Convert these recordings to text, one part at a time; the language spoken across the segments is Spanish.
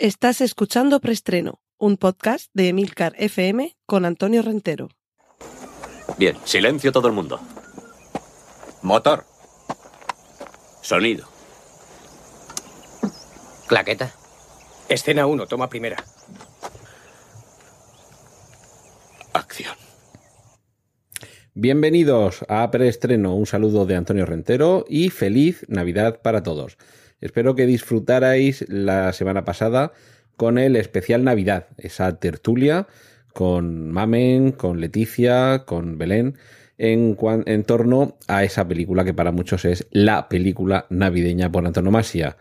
Estás escuchando Preestreno, un podcast de Emilcar FM con Antonio Rentero. Bien, silencio todo el mundo. Motor. Sonido. Claqueta. Escena 1, toma primera. Acción. Bienvenidos a Preestreno, un saludo de Antonio Rentero y feliz Navidad para todos. Espero que disfrutarais la semana pasada con el especial Navidad, esa tertulia con Mamen, con Leticia, con Belén, en, en torno a esa película que para muchos es la película navideña por antonomasia.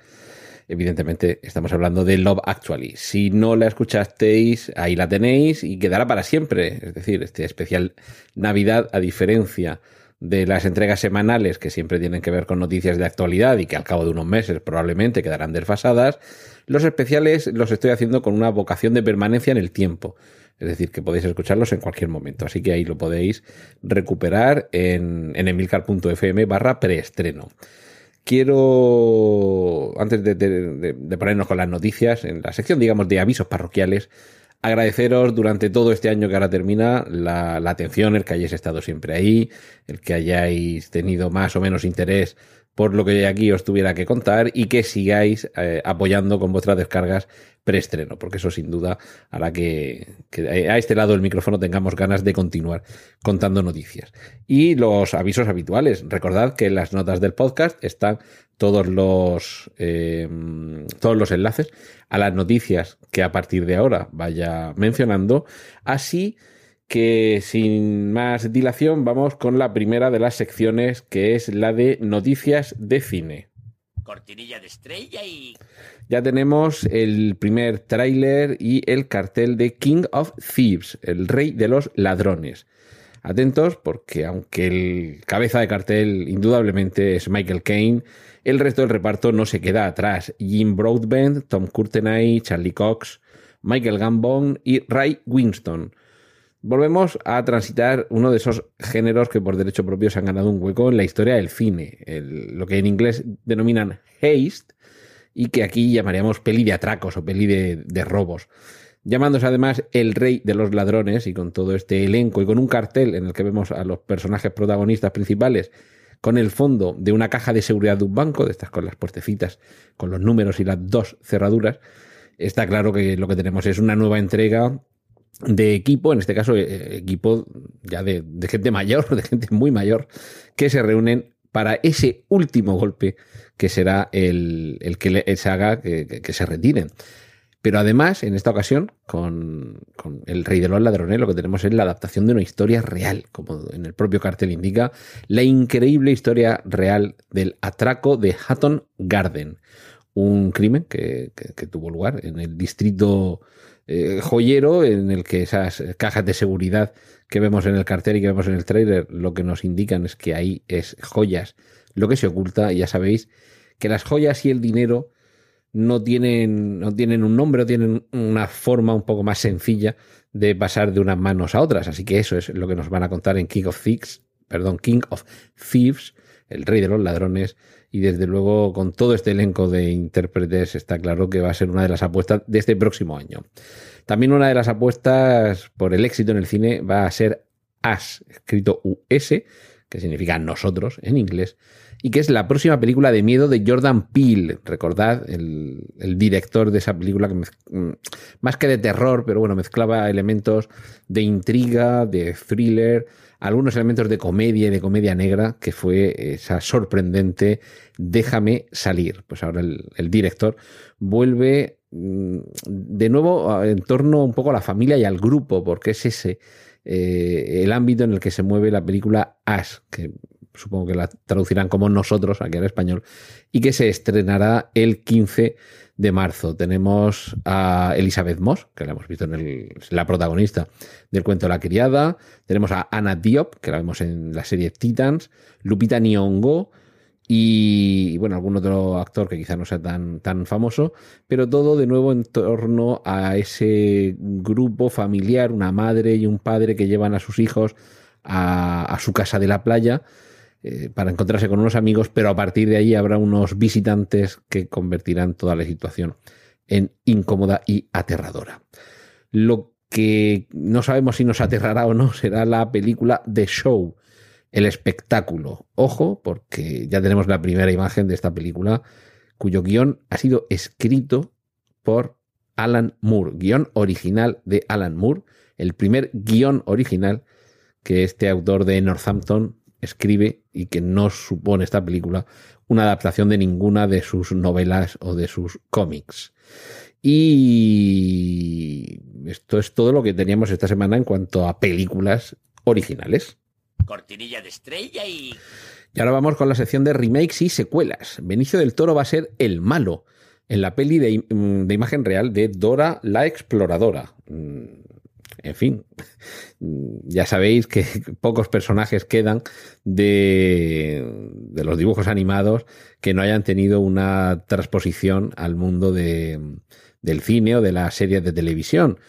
Evidentemente, estamos hablando de Love Actually. Si no la escuchasteis, ahí la tenéis y quedará para siempre. Es decir, este especial Navidad, a diferencia de las entregas semanales que siempre tienen que ver con noticias de actualidad y que al cabo de unos meses probablemente quedarán desfasadas, los especiales los estoy haciendo con una vocación de permanencia en el tiempo. Es decir, que podéis escucharlos en cualquier momento. Así que ahí lo podéis recuperar en, en emilcar.fm barra preestreno. Quiero, antes de, ponernos con las noticias, en la sección, digamos, de avisos parroquiales, agradeceros durante todo este año que ahora termina la, atención, el que hayáis estado siempre ahí, el que hayáis tenido más o menos interés por lo que aquí os tuviera que contar y que sigáis eh, apoyando con vuestras descargas preestreno, porque eso sin duda hará que, que, a este lado del micrófono tengamos ganas de continuar contando noticias. Y los avisos habituales. Recordad que las notas del podcast están todos los, eh, todos los enlaces a las noticias que a partir de ahora vaya mencionando, así que sin más dilación vamos con la primera de las secciones que es la de noticias de cine. Cortinilla de estrella y... Ya tenemos el primer tráiler y el cartel de King of Thieves, el rey de los ladrones. Atentos porque aunque el cabeza de cartel indudablemente es Michael Caine, el resto del reparto no se queda atrás. Jim Broadbent, Tom Courtenay, Charlie Cox, Michael Gambon y Ray Winston volvemos a transitar uno de esos géneros que por derecho propio se han ganado un hueco en la historia del cine, lo que en inglés denominan haste y que aquí llamaríamos peli de atracos o peli de robos. Llamándose además el rey de los ladrones y con todo este elenco y con un cartel en el que vemos a los personajes protagonistas principales con el fondo de una caja de seguridad de un banco, de estas con las puertecitas, con los números y las dos cerraduras, está claro que lo que tenemos es una nueva entrega de equipo, en este caso eh, equipo ya de, gente mayor, de gente muy mayor, que se reúnen para ese último golpe que será el, el que les haga que, se retiren. Pero además, en esta ocasión, con, El Rey de los Ladrones, lo que tenemos es la adaptación de una historia real, como en el propio cartel indica, la increíble historia real del atraco de Hatton Garden, un crimen que, que tuvo lugar en el distrito eh, joyero en el que esas cajas de seguridad que vemos en el cartel y que vemos en el trailer lo que nos indican es que ahí es joyas lo que se oculta. Y ya sabéis que las joyas y el dinero no tienen, no tienen un nombre, tienen una forma un poco más sencilla de pasar de unas manos a otras. Así que eso es lo que nos van a contar en King of Thieves, perdón, King of Thieves, el rey de los ladrones, y desde luego con todo este elenco de intérpretes está claro que va a ser una de las apuestas de este próximo año. También una de las apuestas por el éxito en el cine va a ser As, escrito US, que significa nosotros en inglés, y que es la próxima película de miedo de Jordan Peele. Recordad, el, el director de esa película que mez, más que de terror, pero bueno, mezclaba elementos de intriga, de thriller, algunos elementos de comedia y de comedia negra, que fue esa sorprendente Déjame salir. Pues ahora el, el director vuelve mm, de nuevo en torno un poco a la familia y al grupo, porque es ese eh, el ámbito en el que se mueve la película Ash, que supongo que la traducirán como nosotros aquí en español, y que se estrenará el 15 de marzo. Tenemos a Elizabeth Moss, que la hemos visto en el, la protagonista del cuento La criada. Tenemos a Anna Diop, que la vemos en la serie Titans. Lupita Nyong'o y, bueno, algún otro actor que quizá no sea tan, tan famoso, pero todo de nuevo en torno a ese grupo familiar, una madre y un padre que llevan a sus hijos a su casa de la playa eh, para encontrarse con unos amigos, pero a partir de ahí habrá unos visitantes que convertirán toda la situación en incómoda y aterradora. Lo que no sabemos si nos aterrará o no será la película The Show, el espectáculo. Ojo, porque ya tenemos la primera imagen de esta película, cuyo guion ha sido escrito por Alan Moore, guion original de Alan Moore, el primer guion original que este autor de Northampton escribe y que no supone esta película una adaptación de ninguna de sus novelas o de sus cómics. Y esto es todo lo que teníamos esta semana en cuanto a películas originales. Cortinilla de estrella y... Y ahora vamos con la sección de remakes y secuelas. Benicio del Toro va a ser el malo en la peli de, de imagen real de Dora la Exploradora. Mm, en fin, ya sabéis que pocos personajes quedan de, los dibujos animados que no hayan tenido una transposición al mundo de, del cine o de las series de televisión.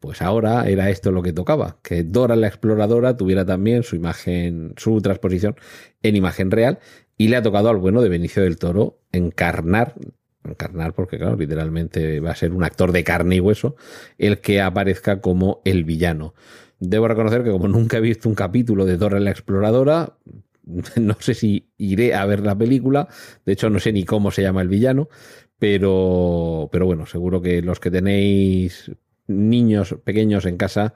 Pues ahora era esto lo que tocaba, que Dora la exploradora tuviera también su imagen, su transposición en imagen real y le ha tocado al bueno de Benicio del Toro encarnar encarnar porque claro, literalmente va a ser un actor de carne y hueso el que aparezca como el villano. Debo reconocer que como nunca he visto un capítulo de Dora la exploradora, no sé si iré a ver la película, de hecho no sé ni cómo se llama el villano, pero, pero bueno, seguro que los que tenéis niños pequeños en casa,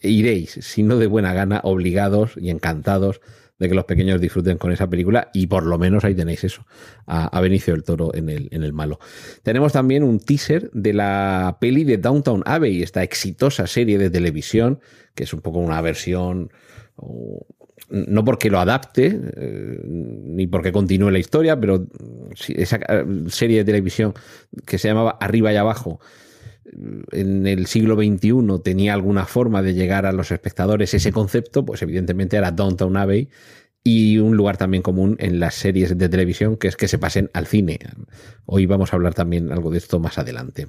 iréis, si no de buena gana, obligados y encantados de que los pequeños disfruten con esa película y por lo menos ahí tenéis eso, a, Benicio del Toro en el, en el malo. Tenemos también un teaser de la peli de Downtown Abbey, esta exitosa serie de televisión, que es un poco una versión, no porque lo adapte, eh, ni porque continúe la historia, pero esa eh, serie de televisión que se llamaba Arriba y Abajo, en el siglo XXI tenía alguna forma de llegar a los espectadores ese concepto, pues evidentemente era Downtown Abbey y un lugar también común en las series de televisión que es que se pasen al cine. Hoy vamos a hablar también algo de esto más adelante.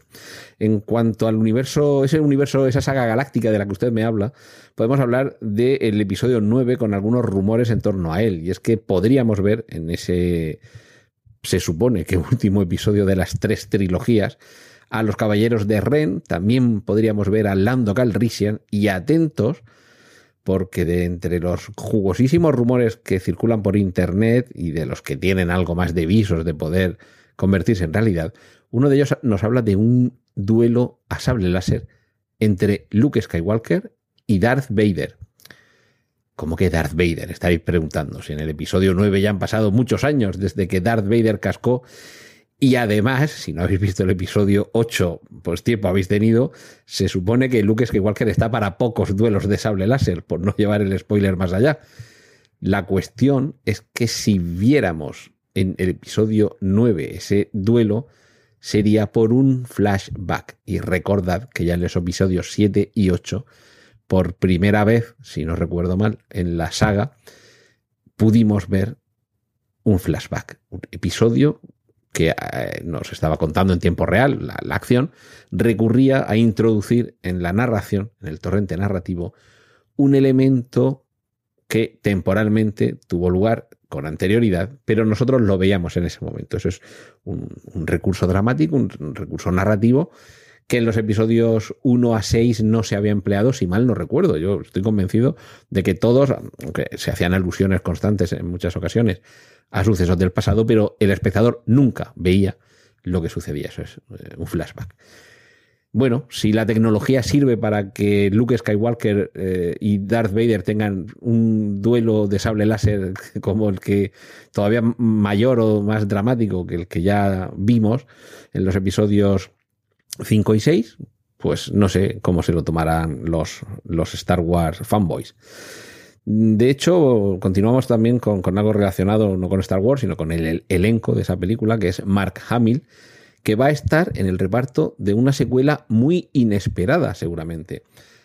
En cuanto al universo, ese universo, esa saga galáctica de la que usted me habla, podemos hablar del episodio 9 con algunos rumores en torno a él. Y es que podríamos ver en ese, se supone que último episodio de las tres trilogías, a los caballeros de Ren, también podríamos ver a Lando Calrissian y atentos porque de entre los jugosísimos rumores que circulan por internet y de los que tienen algo más de visos de poder convertirse en realidad, uno de ellos nos habla de un duelo a sable láser entre Luke Skywalker y Darth Vader. ¿Cómo que Darth Vader? Estaréis preguntando. Si en el episodio 9 ya han pasado muchos años desde que Darth Vader cascó y además, si no habéis visto el episodio 8, pues tiempo habéis tenido, se supone que Luke Skywalker está para pocos duelos de sable láser, por no llevar el spoiler más allá. La cuestión es que si viéramos en el episodio 9 ese duelo, sería por un flashback. Y recordad que ya en los episodios 7 y 8, por primera vez, si no recuerdo mal, en la saga, pudimos ver un flashback, un episodio que eh, nos estaba contando en tiempo real la, acción, recurría a introducir en la narración, en el torrente narrativo, un elemento que temporalmente tuvo lugar con anterioridad, pero nosotros lo veíamos en ese momento. Eso es un, recurso dramático, un, recurso narrativo que en los episodios 1 a 6 no se había empleado, si mal no recuerdo. Yo estoy convencido de que todos, aunque se hacían alusiones constantes en muchas ocasiones a sucesos del pasado, pero el espectador nunca veía lo que sucedía. Eso es eh, un flashback. Bueno, si la tecnología sirve para que Luke Skywalker eh, y Darth Vader tengan un duelo de sable láser como el que todavía mayor o más dramático que el que ya vimos en los episodios 5 y 6, pues no sé cómo se lo tomarán los, los Star Wars fanboys. De hecho, continuamos también con, algo relacionado no con Star Wars, sino con el, elenco de esa película, que es Mark Hamill, que va a estar en el reparto de una secuela muy inesperada, seguramente.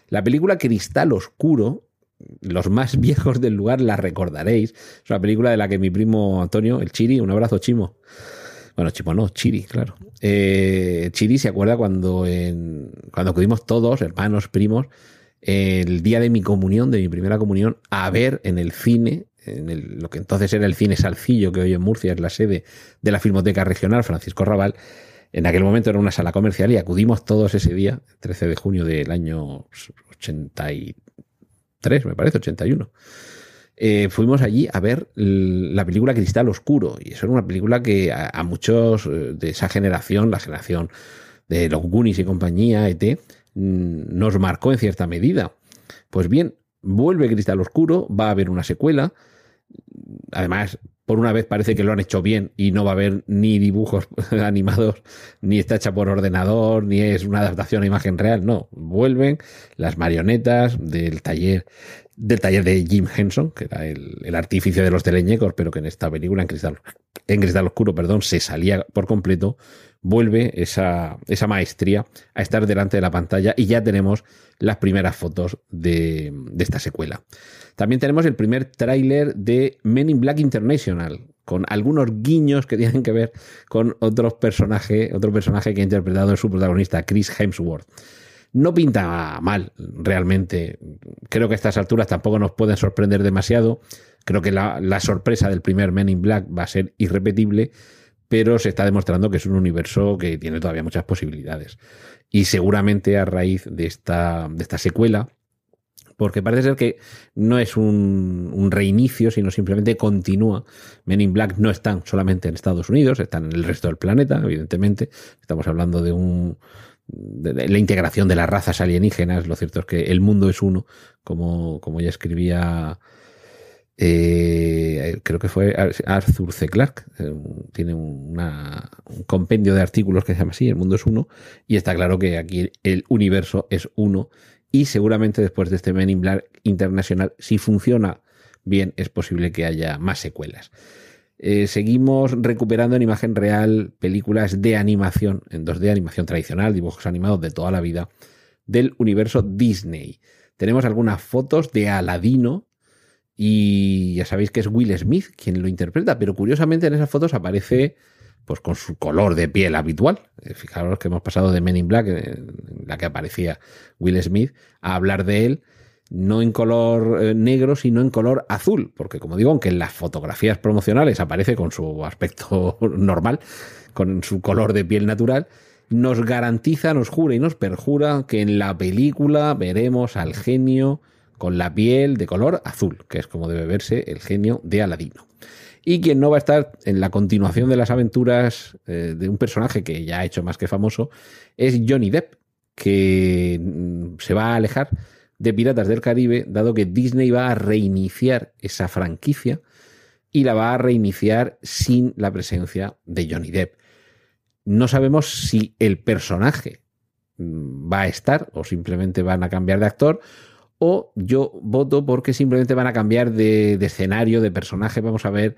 La película Cristal Oscuro, los más viejos del lugar la recordaréis. Es una película de la que mi primo Antonio, el Chiri, un abrazo Chimo. Bueno, Chimo no, Chiri, claro. Eh, Chiri se acuerda cuando, en, cuando acudimos todos, hermanos, primos, el día de mi comunión, de mi primera comunión, a ver en el cine, en lo que entonces era el cine Salcillo, que hoy en Murcia es la sede de la Filmoteca Regional Francisco Raval, En aquel momento era una sala comercial y acudimos todos ese día, 13 de junio del año 83, me parece, 81. Eh, fuimos allí a ver la película Cristal Oscuro. Y eso era una película que a, muchos eh, de esa generación, la generación de los Goonies y compañía, ET, mm, nos marcó en cierta medida. Pues bien, vuelve Cristal Oscuro, va a haber una secuela. Además, por una vez parece que lo han hecho bien y no va a haber ni dibujos animados, ni está hecha por ordenador, ni es una adaptación a imagen real. No, vuelven las marionetas del taller del taller de Jim Henson, que era el, artífice de los teleñecos, pero que en esta película, en Cristal, en Cristal Oscuro, perdón, se salía por completo, vuelve esa, esa maestría a estar delante de la pantalla y ya tenemos las primeras fotos de, de esta secuela. También tenemos el primer tráiler de Men in Black International, con algunos guiños que tienen que ver con otros personaje, otro personaje que ha interpretado su protagonista, Chris Hemsworth. No pinta mal, realmente. Creo que a estas alturas tampoco nos pueden sorprender demasiado. Creo que la, la sorpresa del primer Men in Black va a ser irrepetible, pero se está demostrando que es un universo que tiene todavía muchas posibilidades. Y seguramente a raíz de esta, de esta secuela, porque parece ser que no es un, reinicio, sino simplemente continúa. Men in Black no están solamente en Estados Unidos, están en el resto del planeta, evidentemente. Estamos hablando de un la integración de las razas alienígenas. Lo cierto es que el mundo es uno, como, como ya escribía. Eh, creo que fue Arthur C. Clarke, eh, tiene un compendio de artículos que se llama así, El mundo es uno, y está claro que aquí el universo es uno y seguramente después de este Men Internacional, si funciona bien, es posible que haya más secuelas. Eh, seguimos recuperando en imagen real películas de animación, en 2D, animación tradicional, dibujos animados de toda la vida, del universo Disney. Tenemos algunas fotos de Aladino y ya sabéis que es Will Smith quien lo interpreta, pero curiosamente en esas fotos aparece pues con su color de piel habitual. Eh, fijaros que hemos pasado de Men in Black, en la que aparecía Will Smith, a hablar de él no en color eh, negro, sino en color azul, porque como digo, aunque en las fotografías promocionales aparece con su aspecto normal, con su color de piel natural, nos garantiza, nos jura y nos perjura que en la película veremos al genio con la piel de color azul, que es como debe verse el genio de Aladino. Y quien no va a estar en la continuación de las aventuras eh, de un personaje que ya ha hecho más que famoso es Johnny Depp, que mm, se va a alejar de Piratas del Caribe, dado que Disney va a reiniciar esa franquicia y la va a reiniciar sin la presencia de Johnny Depp. No sabemos si el personaje mm, va a estar o simplemente van a cambiar de actor o yo voto porque simplemente van a cambiar de, escenario, de personaje. Vamos a ver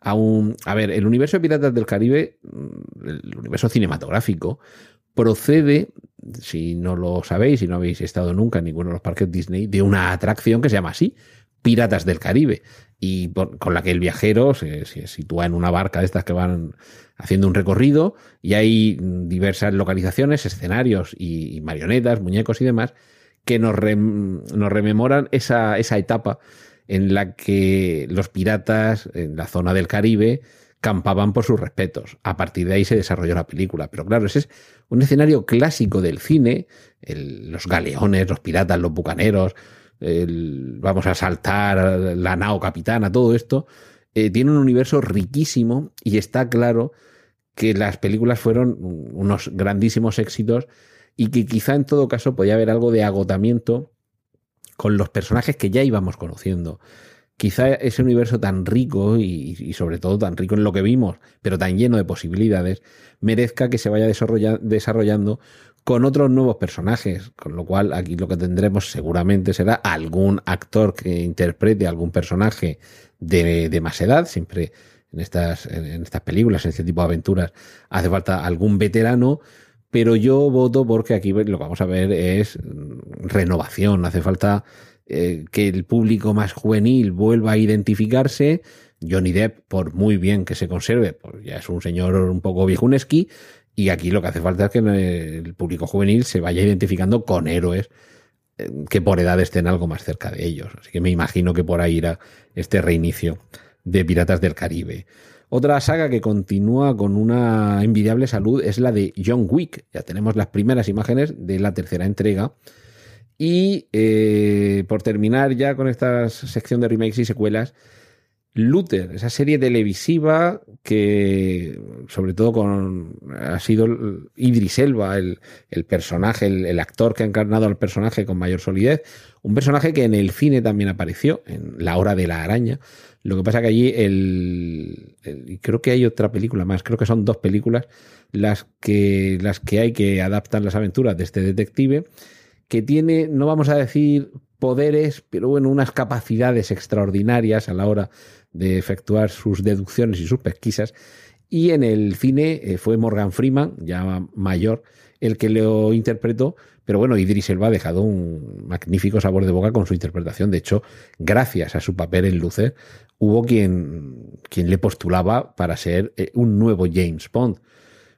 a un. A ver, el universo de Piratas del Caribe, mm, el universo cinematográfico, procede, si no lo sabéis, si no habéis estado nunca en ninguno de los parques Disney, de una atracción que se llama así, Piratas del Caribe, y con la que el viajero se, sitúa en una barca de estas que van haciendo un recorrido, y hay diversas localizaciones, escenarios y marionetas, muñecos y demás, que nos, nos rememoran esa, esa etapa en la que los piratas en la zona del Caribe campaban por sus respetos. A partir de ahí se desarrolló la película. Pero claro, ese es un escenario clásico del cine. los galeones, los piratas, los bucaneros, vamos a saltar la nao capitana, todo esto. Eh, tiene un universo riquísimo y está claro que las películas fueron unos grandísimos éxitos y que quizá en todo caso podía haber algo de agotamiento con los personajes que ya íbamos conociendo. Quizá ese universo tan rico y, sobre todo tan rico en lo que vimos, pero tan lleno de posibilidades, merezca que se vaya desarrollando con otros nuevos personajes, con lo cual aquí lo que tendremos seguramente será algún actor que interprete algún personaje de, de más edad, siempre en estas, en estas películas, en este tipo de aventuras, hace falta algún veterano pero yo voto porque aquí lo que vamos a ver es mm, renovación, hace falta eh, que el público más juvenil vuelva a identificarse. Johnny Depp, por muy bien que se conserve, pues ya es un señor un poco viejuneski, y aquí lo que hace falta es que el público juvenil se vaya identificando con héroes eh, que por edad estén algo más cerca de ellos. Así que me imagino que por ahí irá este reinicio de Piratas del Caribe. Otra saga que continúa con una envidiable salud es la de John Wick. Ya tenemos las primeras imágenes de la tercera entrega. Y eh, por terminar ya con esta sección de remakes y secuelas, Luther, esa serie televisiva que sobre todo con ha sido Idris Elba, el, personaje, el, actor que ha encarnado al personaje con mayor solidez, un personaje que en el cine también apareció, en La Hora de la Araña. Lo que pasa que allí el, creo que hay otra película más, creo que son dos películas las que las que hay que adaptan las aventuras de este detective que tiene, no vamos a decir poderes, pero bueno, unas capacidades extraordinarias a la hora de efectuar sus deducciones y sus pesquisas. Y en el cine eh, fue Morgan Freeman, ya mayor, el que lo interpretó. Pero bueno, Idris Elba ha dejado un magnífico sabor de boca con su interpretación. De hecho, gracias a su papel en Lucer, hubo quien, quien le postulaba para ser eh, un nuevo James Bond.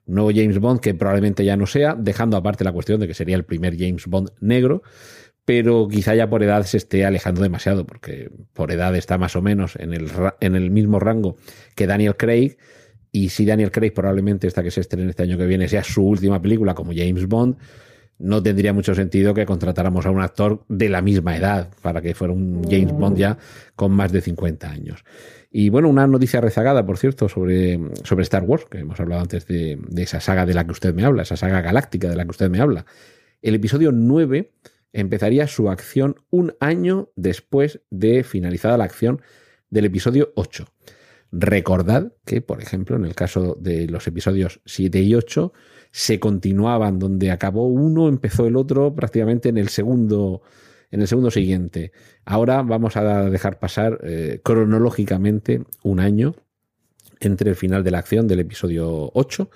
Un nuevo James Bond que probablemente ya no sea, dejando aparte la cuestión de que sería el primer James Bond negro, pero quizá ya por edad se esté alejando demasiado, porque por edad está más o menos en el, en el mismo rango que Daniel Craig. Y si Daniel Craig probablemente esta que se estrene este año que viene sea su última película como James Bond, no tendría mucho sentido que contratáramos a un actor de la misma edad para que fuera un James Bond ya con más de 50 años. Y bueno, una noticia rezagada, por cierto, sobre, sobre Star Wars, que hemos hablado antes de, de esa saga de la que usted me habla, esa saga galáctica de la que usted me habla. El episodio 9 empezaría su acción un año después de finalizada la acción del episodio 8. Recordad que, por ejemplo, en el caso de los episodios 7 y 8, se continuaban donde acabó uno, empezó el otro prácticamente en el segundo, en el segundo siguiente. Ahora vamos a dejar pasar eh, cronológicamente un año entre el final de la acción del episodio 8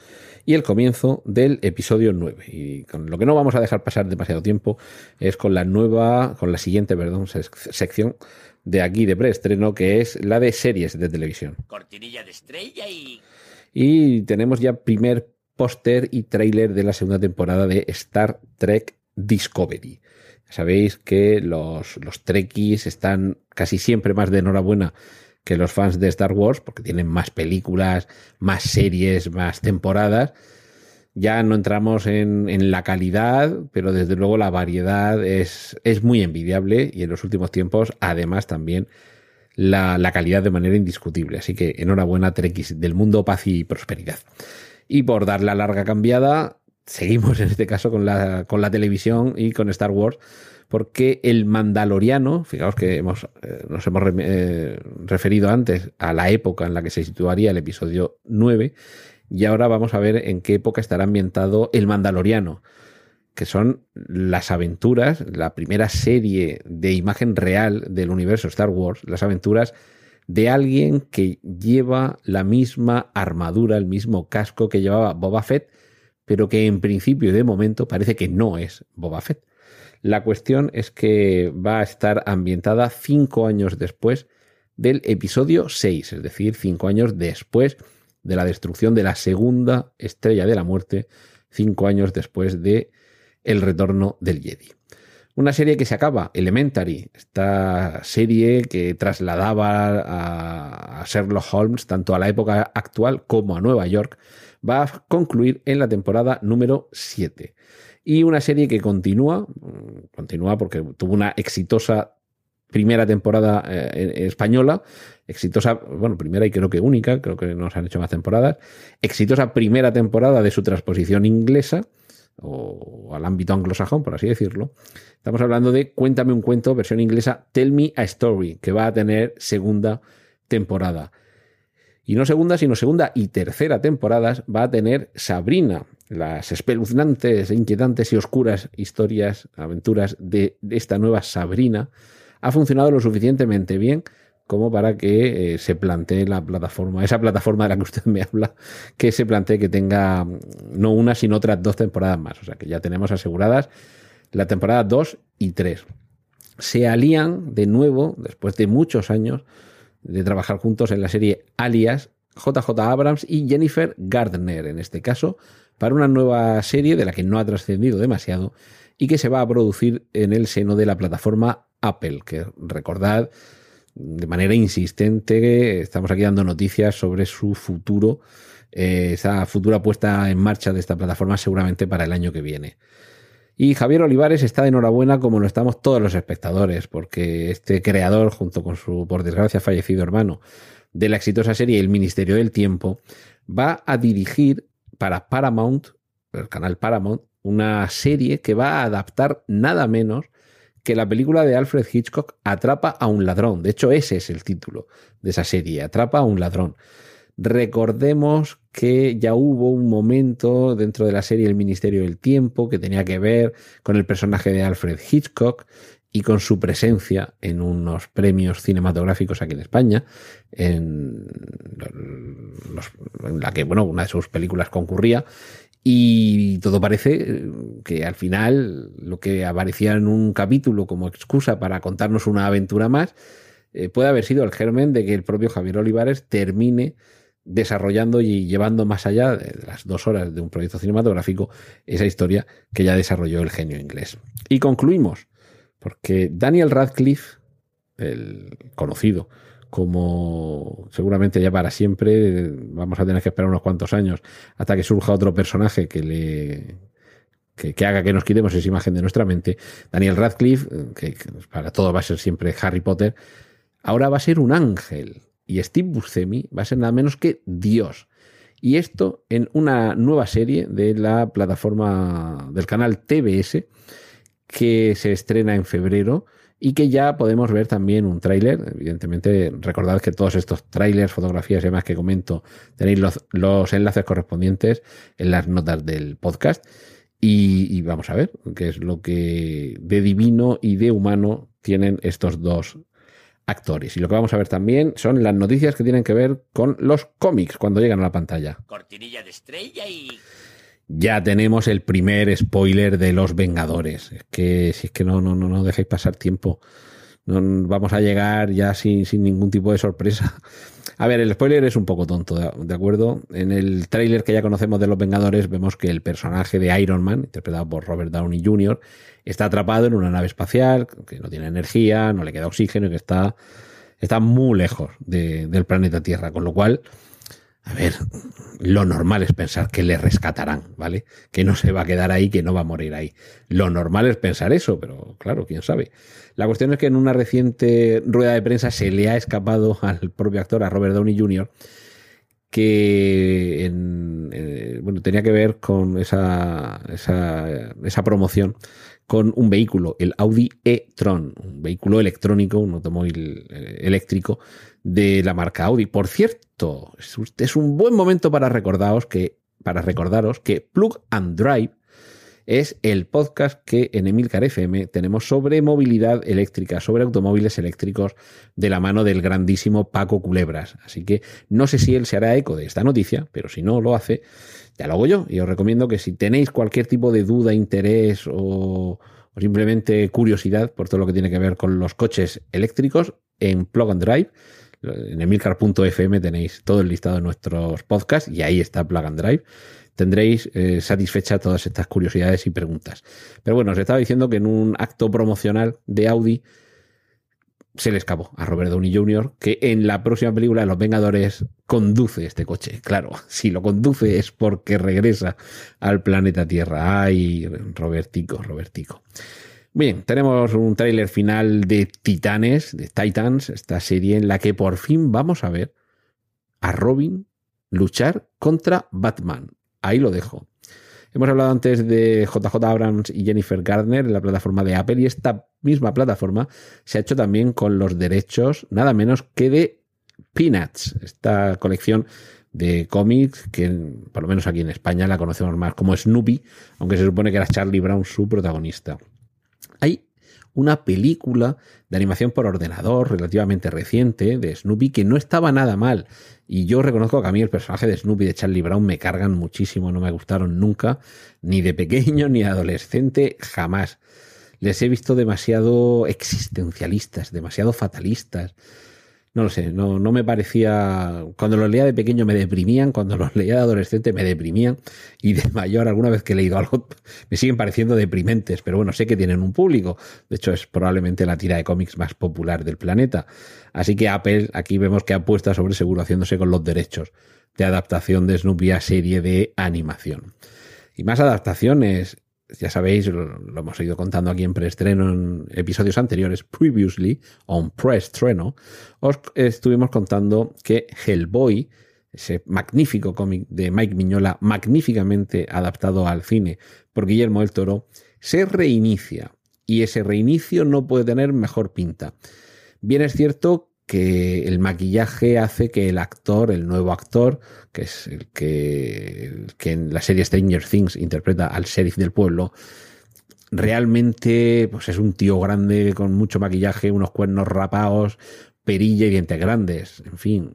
y el comienzo del episodio 9. Y con lo que no vamos a dejar pasar demasiado tiempo es con la nueva, con la siguiente, perdón, sección de aquí de preestreno, que es la de series de televisión. Cortinilla de estrella y... Y tenemos ya primer póster y tráiler de la segunda temporada de Star Trek Discovery. Sabéis que los, los Trekkies están casi siempre más de enhorabuena que los fans de Star Wars, porque tienen más películas, más series, más temporadas. Ya no entramos en, la calidad, pero desde luego la variedad es, es, muy envidiable y en los últimos tiempos además también la, calidad de manera indiscutible. Así que enhorabuena Trekkies del mundo, paz y prosperidad. Y por dar la larga cambiada, seguimos en este caso con la, con la televisión y con Star Wars porque el Mandaloriano, fijaos que hemos, eh, nos hemos eh, referido antes a la época en la que se situaría el episodio 9, y ahora vamos a ver en qué época estará ambientado el Mandaloriano, que son las aventuras, la primera serie de imagen real del universo Star Wars, las aventuras de alguien que lleva la misma armadura, el mismo casco que llevaba Boba Fett, pero que en principio y de momento parece que no es Boba Fett. La cuestión es que va a estar ambientada cinco años después del episodio 6, es decir, cinco años después de la destrucción de la segunda estrella de la muerte, cinco años después de el retorno del Jedi. Una serie que se acaba, Elementary, esta serie que trasladaba a, Sherlock Holmes tanto a la época actual como a Nueva York, va a concluir en la temporada número 7 y una serie que continúa, continúa porque tuvo una exitosa primera temporada eh, española, exitosa, bueno, primera y creo que única, creo que nos han hecho más temporadas, exitosa primera temporada de su transposición inglesa, o al ámbito anglosajón, por así decirlo. Estamos hablando de Cuéntame un cuento, versión inglesa, Tell Me a Story, que va a tener segunda temporada. Y no segunda, sino segunda y tercera temporadas va a tener Sabrina, las espeluznantes, inquietantes y oscuras historias, aventuras de, esta nueva Sabrina, ha funcionado lo suficientemente bien como para que eh, se plantee la plataforma, esa plataforma de la que usted me habla, que se plantee que tenga mm, no una, sino otras dos temporadas más. O sea que ya tenemos aseguradas la temporada 2 y 3. Se alían de nuevo, después de muchos años de trabajar juntos en la serie Alias, JJ Abrams y Jennifer Gardner, en este caso, para una nueva serie de la que no ha trascendido demasiado y que se va a producir en el seno de la plataforma Apple, que recordad de manera insistente estamos aquí dando noticias sobre su futuro, eh, esa futura puesta en marcha de esta plataforma seguramente para el año que viene. Y Javier Olivares está de enhorabuena como lo estamos todos los espectadores, porque este creador, junto con su, por desgracia, fallecido hermano, de la exitosa serie El Ministerio del Tiempo, va a dirigir para Paramount, el canal Paramount, una serie que va a adaptar nada menos que la película de Alfred Hitchcock Atrapa a un ladrón. De hecho, ese es el título de esa serie, Atrapa a un ladrón. Recordemos que ya hubo un momento dentro de la serie El Ministerio del Tiempo que tenía que ver con el personaje de Alfred Hitchcock y con su presencia en unos premios cinematográficos aquí en España, en, en la que, bueno, una de sus películas concurría, y todo parece que al final lo que aparecía en un capítulo como excusa para contarnos una aventura más eh, puede haber sido el germen de que el propio Javier Olivares termine desarrollando y llevando más allá de las dos horas de un proyecto cinematográfico esa historia que ya desarrolló el genio inglés. Y concluimos, porque Daniel Radcliffe, el conocido como seguramente ya para siempre vamos a tener que esperar unos cuantos años hasta que surja otro personaje que le que, haga que nos quitemos esa imagen de nuestra mente. Daniel Radcliffe, que, para todo va a ser siempre Harry Potter, ahora va a ser un ángel y Steve Buscemi va a ser nada menos que Dios. Y esto en una nueva serie de la plataforma del canal TBS que se estrena en febrero y que ya podemos ver también un tráiler. Evidentemente, recordad que todos estos tráilers, fotografías y demás que comento, tenéis los, enlaces correspondientes en las notas del podcast. Y, vamos a ver qué es lo que de divino y de humano tienen estos dos actores. Y lo que vamos a ver también son las noticias que tienen que ver con los cómics cuando llegan a la pantalla. Cortinilla de estrella y ya tenemos el primer spoiler de los Vengadores. Es que si es que no, no, no, no dejéis pasar tiempo. No, vamos a llegar ya sin, sin ningún tipo de sorpresa. A ver, el spoiler es un poco tonto, ¿de acuerdo? En el tráiler que ya conocemos de Los Vengadores vemos que el personaje de Iron Man, interpretado por Robert Downey Jr., está atrapado en una nave espacial que no tiene energía, no le queda oxígeno y que está, está muy lejos del planeta Tierra, con lo cual a ver, lo normal es pensar que le rescatarán, ¿vale? Que no se va a quedar ahí, que no va a morir ahí. Lo normal es pensar eso, pero claro, quién sabe. La cuestión es que en una reciente rueda de prensa se le ha escapado al propio actor, a Robert Downey Jr., que eh, bueno, tenía que ver con esa, esa, esa promoción con un vehículo, el Audi e-tron, un vehículo electrónico, un automóvil eh, eléctrico de la marca Audi. Por cierto, es un buen momento para recordaros que, para recordaros que Plug and Drive es el podcast que en Emilcar FM tenemos sobre movilidad eléctrica, sobre automóviles eléctricos de la mano del grandísimo Paco Culebras. Así que no sé si él se hará eco de esta noticia, pero si no lo hace, ya lo hago yo. Y os recomiendo que si tenéis cualquier tipo de duda, interés o, simplemente curiosidad por todo lo que tiene que ver con los coches eléctricos en Plug and Drive, en emilcar.fm tenéis todo el listado de nuestros podcasts y ahí está Plug and Drive. Tendréis eh, satisfecha todas estas curiosidades y preguntas. Pero bueno, os estaba diciendo que en un acto promocional de Audi se le escapó a Robert Downey Jr. que en la próxima película de Los Vengadores conduce este coche. Claro, si lo conduce es porque regresa al planeta Tierra. Ay, Robertico, Robertico. Bien, tenemos un tráiler final de Titanes, de Titans, esta serie en la que por fin vamos a ver a Robin luchar contra Batman. Ahí lo dejo. Hemos hablado antes de JJ Abrams y Jennifer Gardner en la plataforma de Apple y esta misma plataforma se ha hecho también con los derechos nada menos que de Peanuts, esta colección de cómics que por lo menos aquí en España la conocemos más como Snoopy, aunque se supone que era Charlie Brown su protagonista. Hay una película de animación por ordenador relativamente reciente de Snoopy que no estaba nada mal. Y yo reconozco que a mí el personaje de Snoopy de Charlie Brown me cargan muchísimo, no me gustaron nunca, ni de pequeño ni de adolescente, jamás. Les he visto demasiado existencialistas, demasiado fatalistas. No lo sé, no, no me parecía, cuando los leía de pequeño me deprimían, cuando los leía de adolescente me deprimían y de mayor alguna vez que he leído algo me siguen pareciendo deprimentes, pero bueno, sé que tienen un público, de hecho es probablemente la tira de cómics más popular del planeta, así que Apple aquí vemos que apuesta sobre seguro haciéndose con los derechos de adaptación de Snoopy a serie de animación. Y más adaptaciones, ya sabéis, lo, hemos ido contando aquí en preestreno en episodios anteriores, previously, on preestreno, os estuvimos contando que Hellboy, ese magnífico cómic de Mike Miñola, magníficamente adaptado al cine por Guillermo del Toro, se reinicia. Y ese reinicio no puede tener mejor pinta. Bien es cierto que el maquillaje hace que el actor, el nuevo actor, que es el que, que en la serie Stranger Things interpreta al sheriff del pueblo, realmente pues es un tío grande con mucho maquillaje, unos cuernos rapados, perilla y dientes grandes. En fin,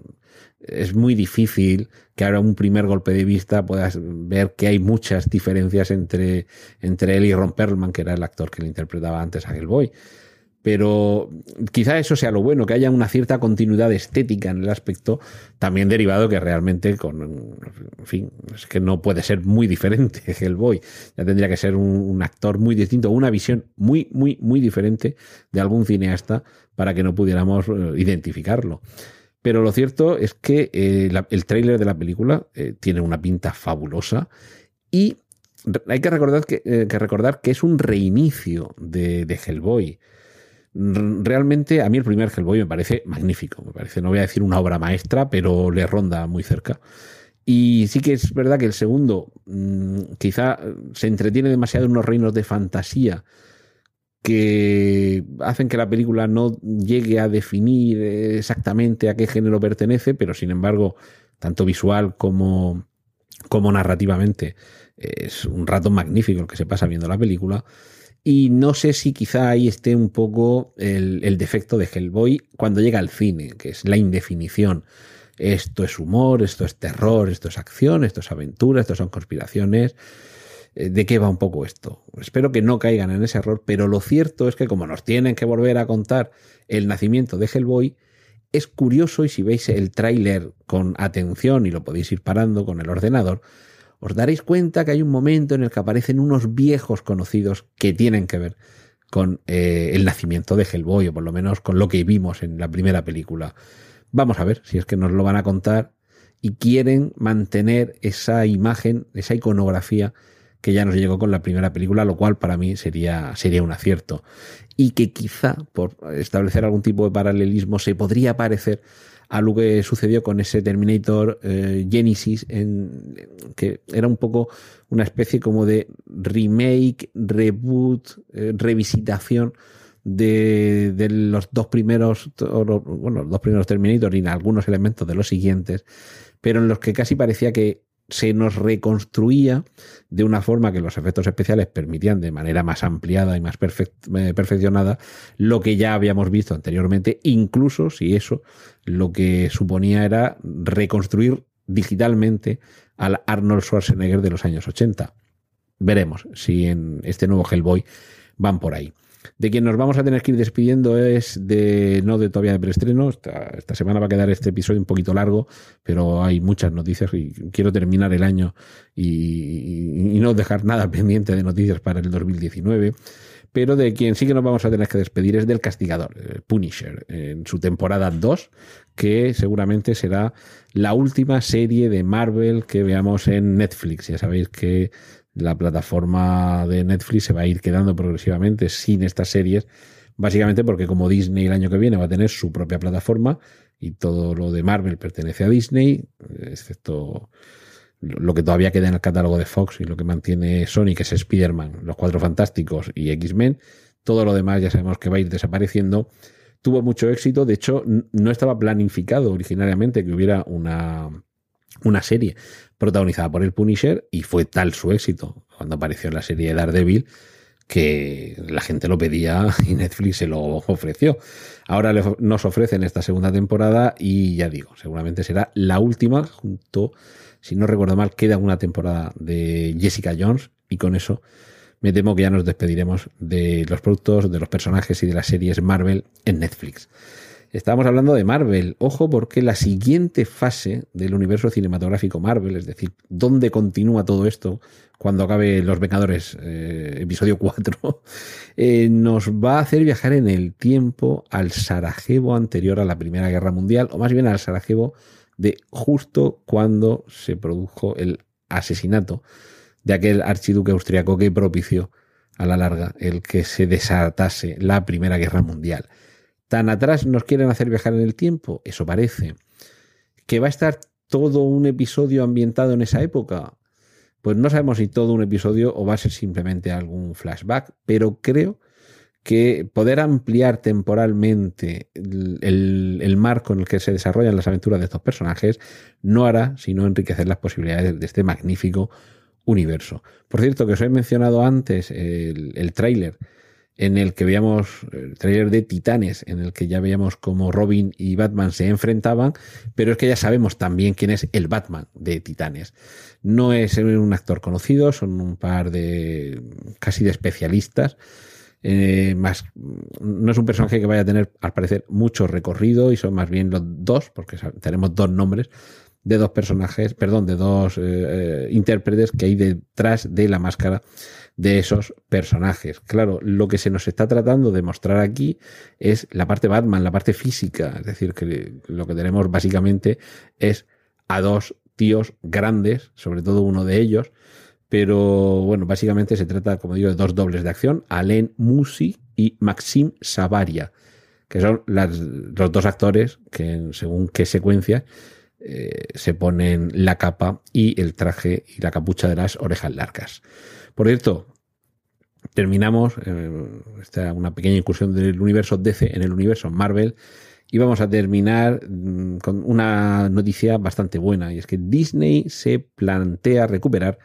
es muy difícil que ahora un primer golpe de vista puedas ver que hay muchas diferencias entre, entre él y Ron Perlman, que era el actor que le interpretaba antes a Hellboy. Pero quizá eso sea lo bueno, que haya una cierta continuidad estética en el aspecto, también derivado que realmente en fin, es que no puede ser muy diferente Hellboy. Ya tendría que ser un, actor muy distinto, una visión muy, muy, muy diferente de algún cineasta para que no pudiéramos eh, identificarlo. Pero lo cierto es que eh, el tráiler de la película eh, tiene una pinta fabulosa y hay que recordar que, recordar que es un reinicio de Hellboy realmente a mí el primer Hellboy me parece magnífico, me parece, no voy a decir una obra maestra, pero le ronda muy cerca. Y sí que es verdad que el segundo mm, quizá se entretiene demasiado en unos reinos de fantasía que hacen que la película no llegue a definir exactamente a qué género pertenece, pero sin embargo, tanto visual como, como narrativamente, es un rato magnífico el que se pasa viendo la película. Y no sé si quizá ahí esté un poco el, defecto de Hellboy cuando llega al cine, que es la indefinición. Esto es humor, esto es terror, esto es acción, esto es aventura, esto son conspiraciones. Eh, ¿De qué va un poco esto? Espero que no caigan en ese error, pero lo cierto es que como nos tienen que volver a contar el nacimiento de Hellboy, es curioso y si veis el tráiler con atención y lo podéis ir parando con el ordenador, os daréis cuenta que hay un momento en el que aparecen unos viejos conocidos que tienen que ver con eh, el nacimiento de Hellboy, o por lo menos con lo que vimos en la primera película. Vamos a ver si es que nos lo van a contar y quieren mantener esa imagen, esa iconografía que ya nos llegó con la primera película, lo cual para mí sería, sería un acierto. Y que quizá, por establecer algún tipo de paralelismo, se podría parecer a lo que sucedió con ese Terminator eh, Genesis, en, que era un poco una especie como de remake, reboot, eh, revisitación de, los dos primeros, bueno, los dos primeros Terminator y algunos elementos de los siguientes, pero en los que casi parecía que se nos reconstruía de una forma que los efectos especiales permitían de manera más ampliada y más eh, perfeccionada lo que ya habíamos visto anteriormente, incluso si eso lo que suponía era reconstruir digitalmente al Arnold Schwarzenegger de los años 80. Veremos si en este nuevo Hellboy van por ahí. De quien nos vamos a tener que ir despidiendo es de, no de todavía de preestreno, esta, semana va a quedar este episodio un poquito largo, pero hay muchas noticias y quiero terminar el año y, no dejar nada pendiente de noticias para el 2019 pero de quien sí que nos vamos a tener que despedir es del Castigador, eh, Punisher, en su temporada 2, que seguramente será la última serie de Marvel que veamos en Netflix. Ya sabéis que la plataforma de Netflix se va a ir quedando progresivamente sin estas series, básicamente porque como Disney el año que viene va a tener su propia plataforma y todo lo de Marvel pertenece a Disney, excepto lo que todavía queda en el catálogo de Fox y lo que mantiene Sony, que es Spider-Man, Los Cuatro Fantásticos y X-Men, todo lo demás ya sabemos que va a ir desapareciendo. Tuvo mucho éxito, de hecho no estaba planificado originariamente que hubiera una, una serie protagonizada por el Punisher y fue tal su éxito cuando apareció en la serie de Daredevil que la gente lo pedía y Netflix se lo ofreció. Ahora nos ofrecen esta segunda temporada y ya digo, seguramente será la última junto, si no recuerdo mal, queda una temporada de Jessica Jones y con eso me temo que ya nos despediremos de los productos, de los personajes y de las series Marvel en Netflix. Estamos hablando de Marvel. Ojo porque la siguiente fase del universo cinematográfico Marvel, es decir, dónde continúa todo esto cuando acabe Los Vengadores, eh, episodio 4, eh, nos va a hacer viajar en el tiempo al Sarajevo anterior a la Primera Guerra Mundial, o más bien al Sarajevo de justo cuando se produjo el asesinato de aquel archiduque austriaco que propició a la larga el que se desatase la Primera Guerra Mundial. ¿Tan atrás nos quieren hacer viajar en el tiempo? Eso parece. ¿Que va a estar todo un episodio ambientado en esa época? Pues no sabemos si todo un episodio o va a ser simplemente algún flashback, pero creo que poder ampliar temporalmente el, marco en el que se desarrollan las aventuras de estos personajes no hará sino enriquecer las posibilidades de este magnífico universo. Por cierto, que os he mencionado antes el, el tráiler en el que veíamos el tráiler de Titanes, en el que ya veíamos cómo Robin y Batman se enfrentaban, pero es que ya sabemos también quién es el Batman de Titanes. No es un actor conocido, son un par de casi de especialistas. Eh, más no es un personaje que vaya a tener al parecer mucho recorrido y son más bien los dos porque tenemos dos nombres de dos personajes perdón de dos eh, eh, intérpretes que hay detrás de la máscara de esos personajes. Claro, lo que se nos está tratando de mostrar aquí es la parte Batman, la parte física, es decir, que lo que tenemos básicamente es a dos tíos grandes, sobre todo uno de ellos, pero bueno, básicamente se trata, como digo, de dos dobles de acción, Alain Musi y Maxim Savaria, que son los dos actores que según qué secuencia eh, se ponen la capa y el traje y la capucha de las orejas largas. Por cierto, terminamos eh, esta, una pequeña incursión del universo DC en el universo Marvel y vamos a terminar mm, con una noticia bastante buena y es que Disney se plantea recuperar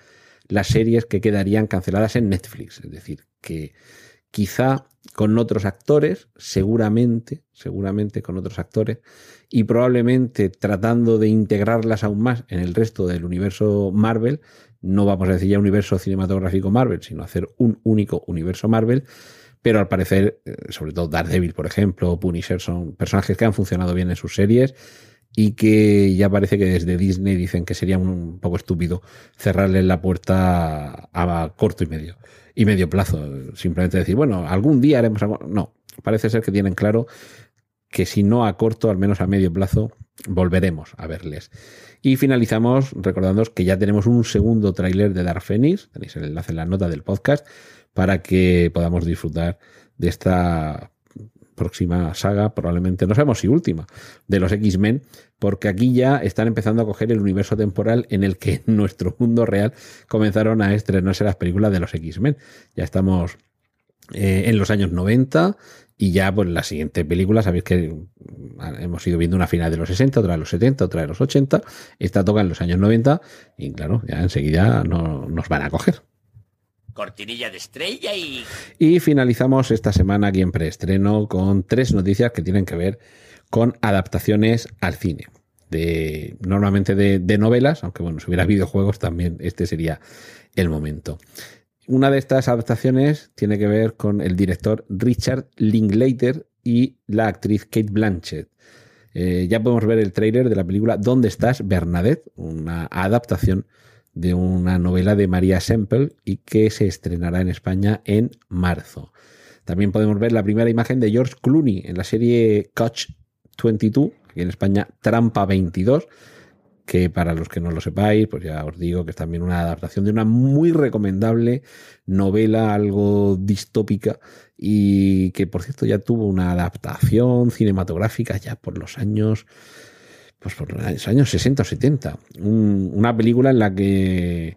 las series que quedarían canceladas en Netflix, es decir, que quizá con otros actores, seguramente, seguramente con otros actores, y probablemente tratando de integrarlas aún más en el resto del universo Marvel, no vamos a decir ya universo cinematográfico Marvel, sino hacer un único universo Marvel. Pero al parecer, eh, sobre todo Daredevil, por ejemplo, Punisher, son personajes que han funcionado bien en sus series y que ya parece que desde Disney dicen que sería un poco estúpido cerrarle la puerta a corto y medio y medio plazo. Simplemente decir, bueno, algún día haremos algo. No, parece ser que tienen claro que si no a corto, al menos a medio plazo, volveremos a verles. Y finalizamos recordándoos que ya tenemos un segundo tráiler de Dark Phoenix, tenéis el enlace en la nota del podcast, para que podamos disfrutar de esta próxima saga, probablemente, no sabemos si última, de los X-Men, porque aquí ya están empezando a coger el universo temporal en el que en nuestro mundo real comenzaron a estrenarse las películas de los X-Men. Ya estamos eh, en los años 90 y ya, pues la siguiente película, sabéis que hemos ido viendo una final de los 60, otra de los 70, otra de los 80. Esta toca en los años 90 y claro, ya enseguida no, nos van a coger. Cortinilla de estrella y... Y finalizamos esta semana aquí en preestreno con tres noticias que tienen que ver con adaptaciones al cine. De, normalmente de, de novelas, aunque bueno, si hubiera videojuegos también este sería el momento. Una de estas adaptaciones tiene que ver con el director Richard Linklater y la actriz Kate Blanchett. Eh, ya podemos ver el trailer de la película ¿Dónde estás, Bernadette? Una adaptación de una novela de María Semple y que se estrenará en España en marzo. También podemos ver la primera imagen de George Clooney en la serie Coach 22, aquí en España Trampa 22, que para los que no lo sepáis, pues ya os digo que es también una adaptación de una muy recomendable novela, algo distópica, y que por cierto ya tuvo una adaptación cinematográfica ya por los años, pues por los años 60 o 70. una película en la que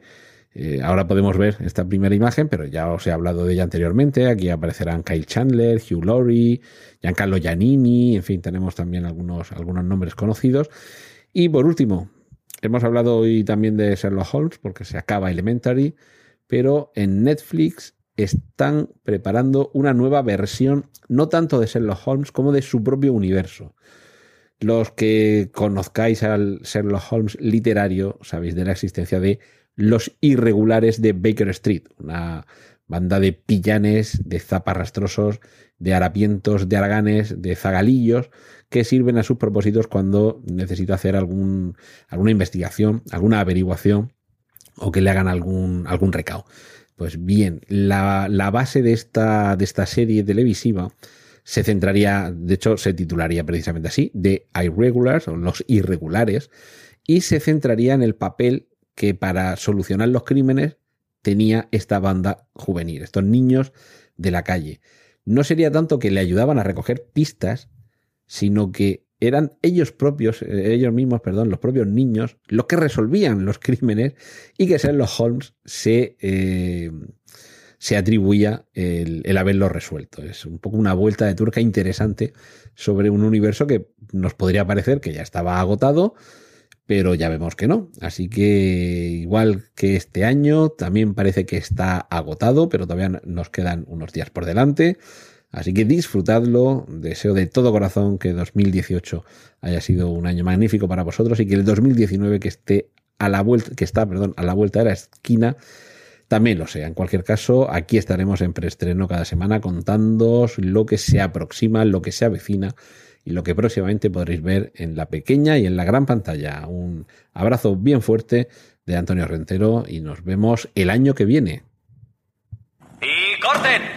eh, ahora podemos ver esta primera imagen, pero ya os he hablado de ella anteriormente. Aquí aparecerán Kyle Chandler, Hugh Laurie, Giancarlo Giannini, en fin, tenemos también algunos, algunos nombres conocidos. Y por último, Hemos hablado hoy también de Sherlock Holmes porque se acaba Elementary, pero en Netflix están preparando una nueva versión, no tanto de Sherlock Holmes como de su propio universo. Los que conozcáis al Sherlock Holmes literario sabéis de la existencia de Los Irregulares de Baker Street, una banda de pillanes, de zaparrastrosos, de harapientos, de araganes, de zagalillos, que sirven a sus propósitos cuando necesita hacer alguna investigación, alguna averiguación o que le hagan algún, algún recao. Pues bien, la, la base de esta, de esta serie televisiva se centraría, de hecho se titularía precisamente así, de Irregulars o los irregulares, y se centraría en el papel que para solucionar los crímenes tenía esta banda juvenil, estos niños de la calle. No sería tanto que le ayudaban a recoger pistas, sino que eran ellos propios, eh, ellos mismos, perdón, los propios niños, los que resolvían los crímenes y que Sherlock Holmes se, eh, se atribuía el, el, haberlo resuelto. Es un poco una vuelta de turca interesante sobre un universo que nos podría parecer que ya estaba agotado, pero ya vemos que no. Así que igual que este año, también parece que está agotado, pero todavía nos quedan unos días por delante. Así que disfrutadlo, deseo de todo corazón que 2018 haya sido un año magnífico para vosotros y que el 2019 que esté a la vuelta, que está, perdón, a la vuelta de la esquina, también lo sea. En cualquier caso, aquí estaremos en preestreno cada semana contándoos lo que se aproxima, lo que se avecina y lo que próximamente podréis ver en la pequeña y en la gran pantalla. Un abrazo bien fuerte de Antonio Rentero y nos vemos el año que viene. ¡Y corten!